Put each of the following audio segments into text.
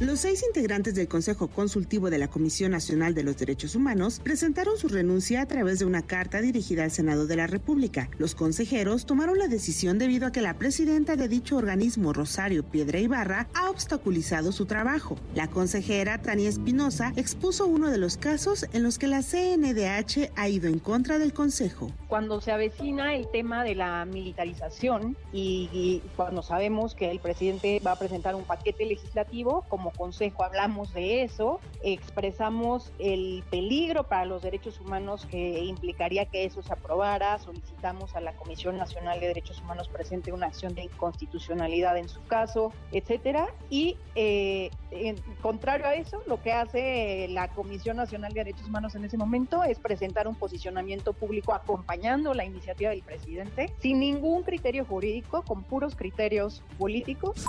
Los seis integrantes del Consejo Consultivo de la Comisión Nacional de los Derechos Humanos presentaron su renuncia a través de una carta dirigida al Senado de la República. Los consejeros tomaron la decisión debido a que la presidenta de dicho organismo, Rosario Piedra Ibarra, ha obstaculizado su trabajo. La consejera Tania Espinosa expuso uno de los casos en los que la CNDH ha ido en contra del Consejo. Cuando se avecina el tema de la militarización y, y cuando sabemos que el presidente va a presentar un paquete legislativo, como consejo hablamos de eso, expresamos el peligro para los derechos humanos que implicaría que eso se aprobara, solicitamos a la Comisión Nacional de Derechos Humanos presente una acción de inconstitucionalidad en su caso, etcétera, y eh, en contrario a eso, lo que hace la Comisión Nacional de Derechos Humanos en ese momento es presentar un posicionamiento público acompañando la iniciativa del presidente sin ningún criterio jurídico, con puros criterios políticos.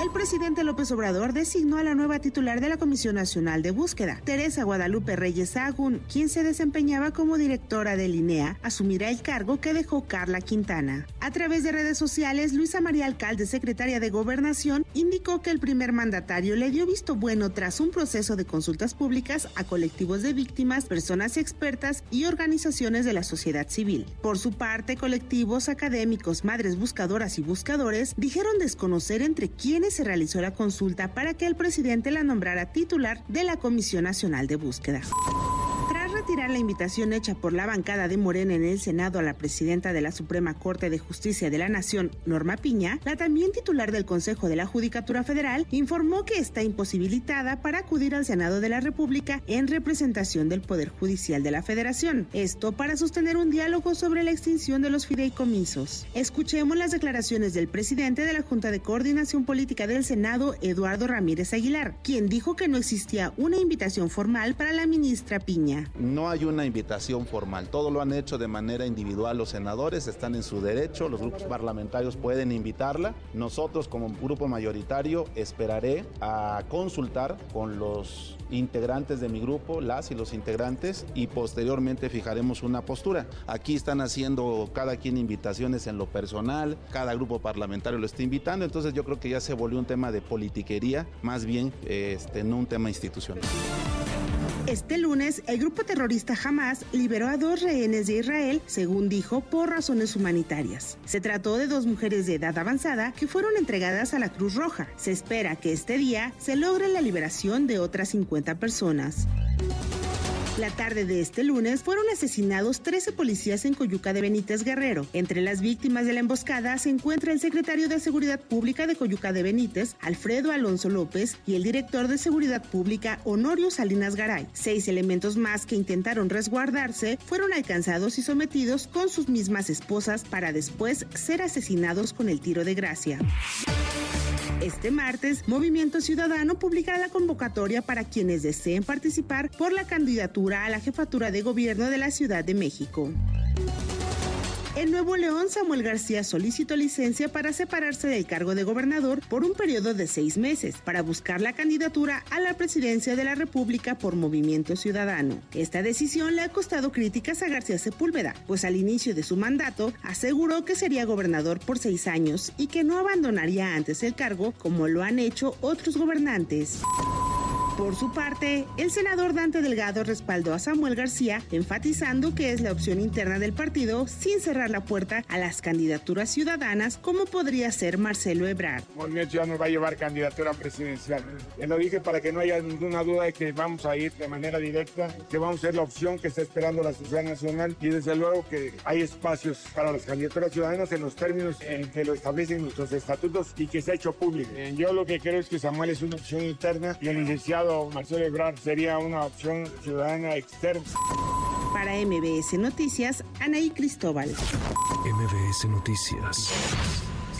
El presidente López Obrador designó a la nueva titular de la Comisión Nacional de Búsqueda, Teresa Guadalupe Reyes Agún, quien se desempeñaba como directora de INEA, asumirá el cargo que dejó Carla Quintana. A través de redes sociales, Luisa María Alcalde, secretaria de Gobernación, indicó que el primer mandatario le dio visto bueno tras un proceso de consultas públicas a colectivos de víctimas, personas expertas y organizaciones de la sociedad civil. Por su parte, colectivos académicos, madres buscadoras y buscadores dijeron desconocer entre quiénes se realizó la consulta para que el presidente la nombrara titular de la Comisión Nacional de Búsqueda la invitación hecha por la bancada de Morena en el Senado a la presidenta de la Suprema Corte de Justicia de la Nación, Norma Piña, la también titular del Consejo de la Judicatura Federal informó que está imposibilitada para acudir al Senado de la República en representación del Poder Judicial de la Federación. Esto para sostener un diálogo sobre la extinción de los fideicomisos. Escuchemos las declaraciones del presidente de la Junta de Coordinación Política del Senado, Eduardo Ramírez Aguilar, quien dijo que no existía una invitación formal para la ministra Piña. No hay una invitación formal, todo lo han hecho de manera individual los senadores, están en su derecho, los grupos parlamentarios pueden invitarla. Nosotros como grupo mayoritario esperaré a consultar con los integrantes de mi grupo, las y los integrantes, y posteriormente fijaremos una postura. Aquí están haciendo cada quien invitaciones en lo personal, cada grupo parlamentario lo está invitando, entonces yo creo que ya se volvió un tema de politiquería, más bien este, no un tema institucional. Este lunes, el grupo terrorista Hamas liberó a dos rehenes de Israel, según dijo, por razones humanitarias. Se trató de dos mujeres de edad avanzada que fueron entregadas a la Cruz Roja. Se espera que este día se logre la liberación de otras 50 personas. La tarde de este lunes fueron asesinados 13 policías en Coyuca de Benítez Guerrero. Entre las víctimas de la emboscada se encuentra el secretario de Seguridad Pública de Coyuca de Benítez, Alfredo Alonso López, y el director de Seguridad Pública, Honorio Salinas Garay. Seis elementos más que intentaron resguardarse fueron alcanzados y sometidos con sus mismas esposas para después ser asesinados con el tiro de gracia. Este martes, Movimiento Ciudadano publicará la convocatoria para quienes deseen participar por la candidatura a la jefatura de gobierno de la Ciudad de México. En Nuevo León, Samuel García solicitó licencia para separarse del cargo de gobernador por un periodo de seis meses para buscar la candidatura a la presidencia de la República por Movimiento Ciudadano. Esta decisión le ha costado críticas a García Sepúlveda, pues al inicio de su mandato aseguró que sería gobernador por seis años y que no abandonaría antes el cargo como lo han hecho otros gobernantes. Por su parte, el senador Dante Delgado respaldó a Samuel García, enfatizando que es la opción interna del partido sin cerrar la puerta a las candidaturas ciudadanas, como podría ser Marcelo Ebrard. Movimiento Ciudadano va a llevar candidatura presidencial. Lo dije para que no haya ninguna duda de que vamos a ir de manera directa, que vamos a ser la opción que está esperando la sociedad nacional y desde luego que hay espacios para las candidaturas ciudadanas en los términos en que lo establecen nuestros estatutos y que se ha hecho público. Yo lo que creo es que Samuel es una opción interna y el licenciado Marcelo Ebrard sería una opción ciudadana externa. Para MBS Noticias, Anaí Cristóbal. MBS Noticias.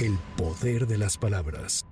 El poder de las palabras.